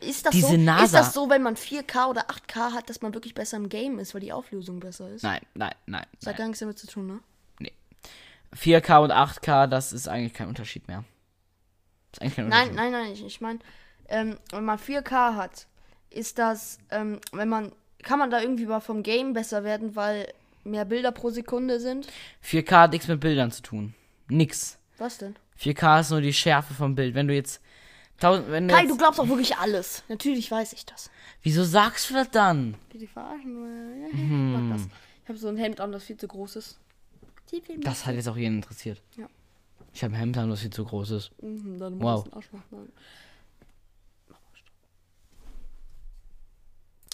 Ist das, Diese so, NASA. ist das so, wenn man 4K oder 8K hat, dass man wirklich besser im Game ist, weil die Auflösung besser ist? Nein, nein, nein. Das hat gar nichts damit zu tun, ne? 4K und 8K, das ist eigentlich kein Unterschied mehr. Ist eigentlich kein Nein, nein, nein, ich, ich meine, ähm, wenn man 4K hat, ist das, ähm, wenn man, kann man da irgendwie mal vom Game besser werden, weil mehr Bilder pro Sekunde sind? 4K hat nichts mit Bildern zu tun. Nix. Was denn? 4K ist nur die Schärfe vom Bild. Wenn du jetzt. Tausend, wenn du Kai, jetzt, du glaubst auch wirklich alles. Natürlich weiß ich das. Wieso sagst du das dann? Bitte verarschen. Ich mag das. Ich habe so ein Hemd an, das viel zu groß ist. Das hat jetzt auch jeden interessiert. Ja. Ich habe ein Hemd an, das viel zu groß ist. Mhm, dann Wow. Arsch machen.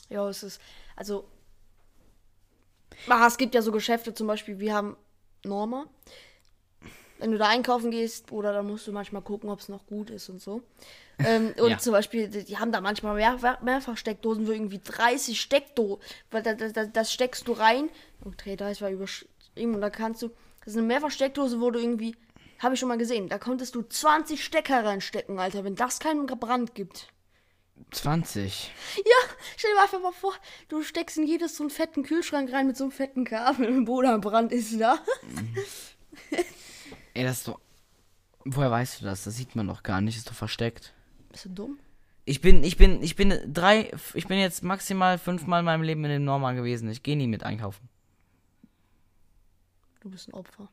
Ja, es ist, also, ah, es gibt ja so Geschäfte, zum Beispiel, wir haben Norma. Wenn du da einkaufen gehst, oder dann musst du manchmal gucken, ob es noch gut ist und so. Ähm, und Ja. zum Beispiel, die, haben da manchmal mehr, mehrfach Steckdosen für irgendwie 30 Steckdosen. Weil da, da, da, das steckst du rein. Und Dreh 30 war überschrieben. Und da kannst du. Das ist eine Mehrfachsteckdose, wo du irgendwie. Habe ich schon mal gesehen. Da konntest du 20 Stecker reinstecken, Alter, wenn das keinen Brand gibt. 20. Ja, stell dir einfach mal vor, du steckst in jedes so einen fetten Kühlschrank rein mit so einem fetten Kabel und Bodenbrand ist da. Ey, das ist doch. Woher weißt du das? Das sieht man doch gar nicht, ist doch versteckt. Bist du dumm? Ich bin, ich bin, ich bin drei, ich bin jetzt maximal fünfmal in meinem Leben in dem Norma gewesen. Ich gehe nie mit einkaufen. Du bist ein Opfer.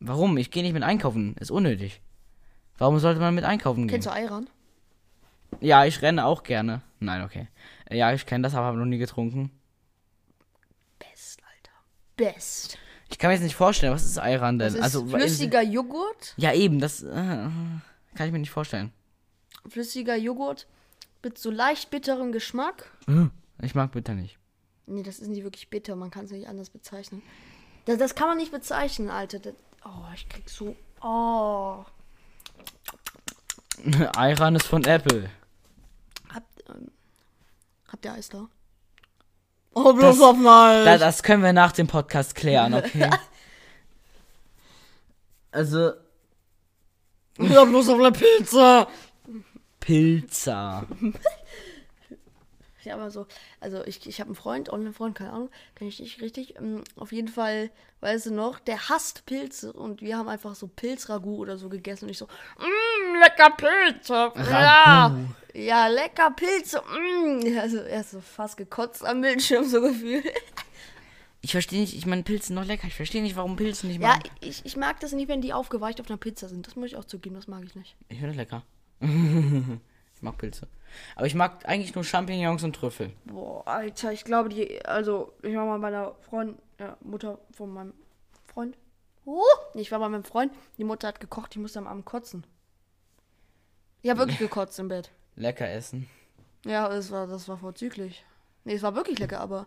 Warum? Ich gehe nicht mit einkaufen. Ist unnötig. Warum sollte man mit einkaufen gehen? Kennst du Ayran? Ja, ich renne auch gerne. Nein, okay. Ja, ich kenne das, aber habe noch nie getrunken. Best, Alter. Best. Ich kann mir jetzt nicht vorstellen, was ist Ayran denn? Das ist also flüssiger Joghurt. Ja, eben, das äh, kann ich mir nicht vorstellen. Flüssiger Joghurt mit so leicht bitterem Geschmack. Ich mag bitter nicht. Nee, das ist nicht wirklich bitter. Man kann es nicht anders bezeichnen. Das, das kann man nicht bezeichnen, Alter. Das, oh, ich krieg so. Oh. Ayran ist von Apple. Habt, ähm, habt ihr Eis da? Oh, bloß auf mal. Da, das können wir nach dem Podcast klären, okay? also, Ja, bloß auf einer Pizza. Pilzer. Ja, aber so, also ich, ich habe einen Freund, auch einen Freund, keine Ahnung, kenne ich nicht richtig. Ähm, auf jeden Fall, weißt du noch, der hasst Pilze und wir haben einfach so Pilzragout oder so gegessen und ich so, mmm, lecker Pilze. Ja, Ragout. ja, lecker Pilze. Mm. Also er ist so fast gekotzt am Bildschirm, so gefühlt. Ich verstehe nicht, ich meine Pilze noch lecker. Ich verstehe nicht, warum Pilze nicht Ja, mag. ich, ich mag das nicht, wenn die aufgeweicht auf einer Pizza sind. Das muss ich auch zugeben, das mag ich nicht. Ich finde das lecker. ich mag Pilze. Aber ich mag eigentlich nur Champignons und Trüffel. Boah, Alter, ich glaube, die, also, ich war mal bei der Freund, ja, Mutter von meinem Freund. Uh, ich war bei meinem Freund, die Mutter hat gekocht, ich musste am Abend kotzen. Ich habe wirklich gekotzt im Bett. Lecker essen. Ja, das war, das war vorzüglich. Nee, es war wirklich lecker, aber.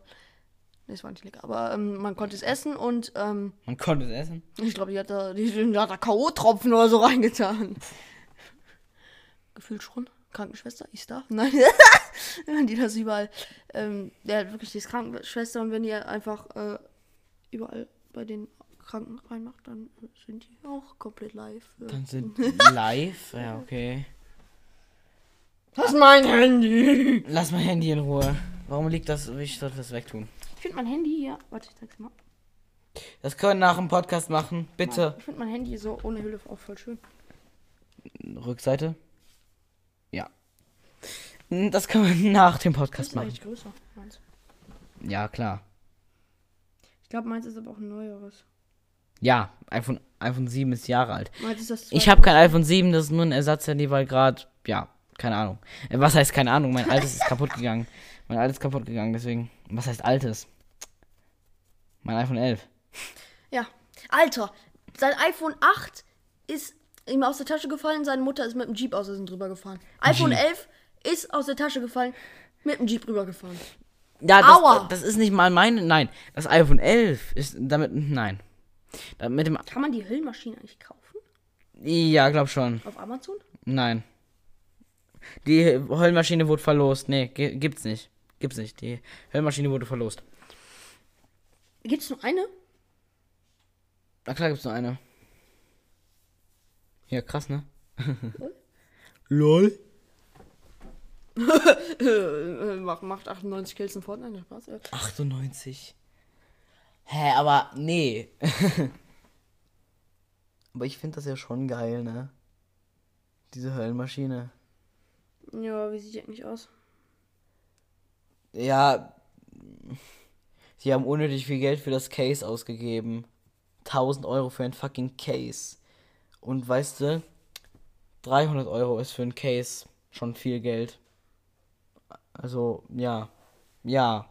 Nee, es war nicht lecker. Aber ähm, man konnte es essen und ähm, Man konnte es essen. ich glaube, die hat da, die, die hat da K.O.-Tropfen oder so reingetan. Gefühlt schon. Krankenschwester, ich da? Nein. die das überall. Ähm, der hat wirklich die ist Krankenschwester und wenn die einfach äh, überall bei den Kranken reinmacht, dann sind die auch komplett live. Ja. Dann sind live. Ja, okay. Das ist mein Handy. Lass mein Handy in Ruhe. Warum liegt das? Ich sollte das wegtun. Ich finde mein Handy hier. Warte, ich zeig's mal. Das können wir nach dem Podcast machen. Bitte. Ich finde mein Handy so ohne Hülle auch voll schön. Rückseite. Ja. Das können wir nach dem Das Podcast ist machen. größer, meins. Ja, klar. Ich glaube, meins ist aber auch ein neueres. Ja, iPhone, iPhone 7 ist Jahre alt. Meins ist das Ich habe kein iPhone 7, das ist nur ein Ersatzhandy, weil gerade, ja, keine Ahnung. Äh, Was heißt keine Ahnung? Mein altes ist kaputt gegangen. Mein altes ist kaputt gegangen, deswegen. Was heißt altes? Mein iPhone 11. Ja. Alter, sein iPhone 8 ist ihm aus der Tasche gefallen, seine Mutter ist mit dem Jeep aus Versehen drüber gefahren. iPhone Jeep. 11 ist aus der Tasche gefallen, mit dem Jeep rübergefahren. Ja, Aua. das, das ist nicht mal mein. Nein, das iPhone 11 ist damit. Nein. Da, mit dem. Kann man die Hüllmaschine eigentlich kaufen? Ja, glaub schon. Auf Amazon? Nein. Die Höllmaschine wurde verlost. Nee, gi- gibt's nicht. Gibt's nicht. Die Höllmaschine wurde verlost. Gibt's nur eine? Na klar gibt's nur eine. Ja, krass, ne? LOL. Macht, macht 98 Kills in Fortnite, Spaß. Äh, 98. Hä, aber nee. aber ich finde das ja schon geil, ne? Diese Höllenmaschine. Ja, wie sieht die eigentlich aus? Ja. Sie haben unnötig viel Geld für das Case ausgegeben. 1000 Euro für ein fucking Case. Und weißt du, 300 Euro ist für ein Case schon viel Geld. Also, ja. Ja.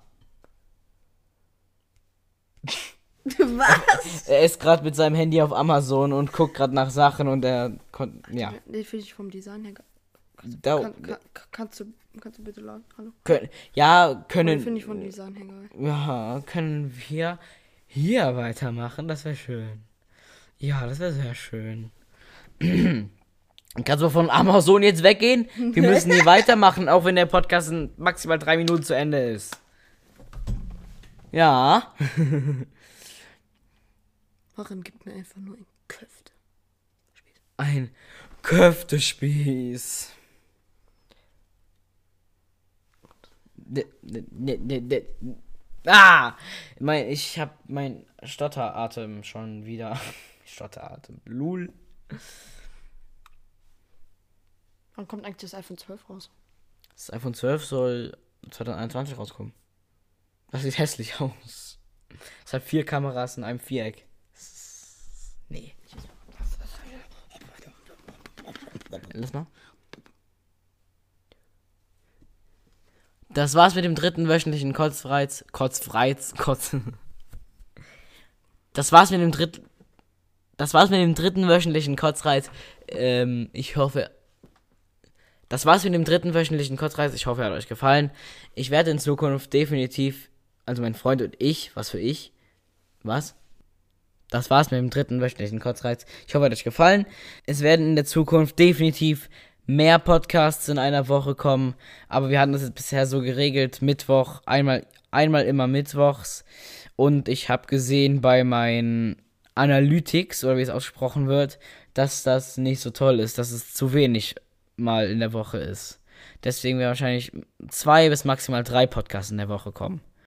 Was? Er ist gerade mit seinem Handy auf Amazon und guckt gerade nach Sachen und er konnte. Ja. Den finde ich vom Design her. ge- Da, Kann, kann, kannst, du, kannst du bitte laden? Hallo? können, ja, Den können. finde ich vom Design her geil. Ja, können wir hier weitermachen? Das wäre schön. Ja, das wäre sehr schön. Kannst du von Amazon jetzt weggehen? Wir müssen hier weitermachen, auch wenn der Podcast in maximal drei Minuten zu Ende ist. Ja. Warum gibt mir einfach nur ein Köfte? Ein Köftespieß. De- de- de- de- de- Ah! Mein, ich hab mein Stotteratem schon wieder. Stotteratem. Lul. Wann kommt eigentlich das iPhone 12 raus? Das iPhone 12 soll 2021 rauskommen. Das sieht hässlich aus. Es hat vier Kameras in einem Viereck. Nee. Lass mal. Das war's mit dem dritten wöchentlichen Kotzfreiz. Kotzfreiz. Kotz. Das war's mit dem dritten. Das war's mit dem dritten wöchentlichen Kotzreiz. Ähm, ich hoffe. Das war's mit dem dritten wöchentlichen Kotzreiz. Ich hoffe, er hat euch gefallen. Ich werde in Zukunft definitiv, also mein Freund und ich, was für ich, was? Das war's mit dem dritten wöchentlichen Kotzreiz. Ich hoffe, er hat euch gefallen. Es werden in der Zukunft definitiv mehr Podcasts in einer Woche kommen, aber wir hatten das jetzt bisher so geregelt, Mittwoch, einmal, einmal immer Mittwochs. Und ich habe gesehen bei meinen Analytics, oder wie es ausgesprochen wird, dass das nicht so toll ist, dass es zu wenig mal in der Woche ist. Deswegen werden wahrscheinlich zwei bis maximal drei Podcasts in der Woche kommen.